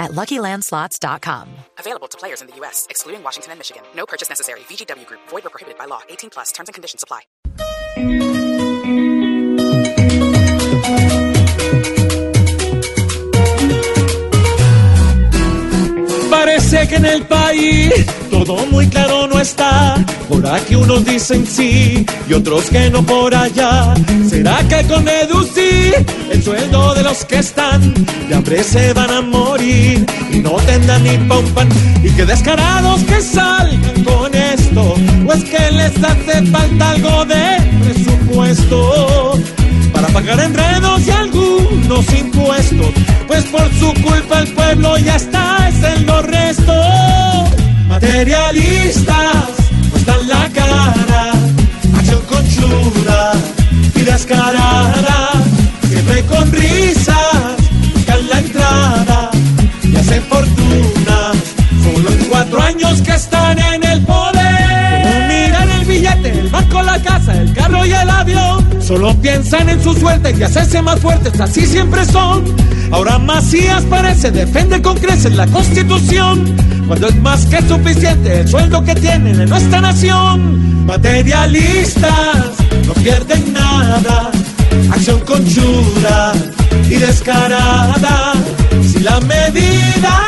at LuckyLandSlots.com. Available to players in the U.S., excluding Washington and Michigan. No purchase necessary. VGW Group. Void or prohibited by law. 18 plus. Terms and conditions apply. Parece que en el país todo muy claro no está. Por aquí unos dicen sí y otros que no por allá. ¿Será que con deducir el sueldo de los que están de hambre se van a morir y no tendrán ni pompan? Y que descarados que salgan con esto, o es que les hace falta algo de presupuesto para pagar enredos y algunos impuestos, pues por su culpa el pueblo ya está es en los restos. Materialistas años que están en el poder. Miran el billete, el banco, la casa, el carro y el avión. Solo piensan en su suerte y hacerse más fuertes, así siempre son. Ahora Macías parece defiende con creces la constitución, cuando es más que suficiente el sueldo que tienen en nuestra nación. Materialistas no pierden nada, acción conchuda y descarada. Si la medida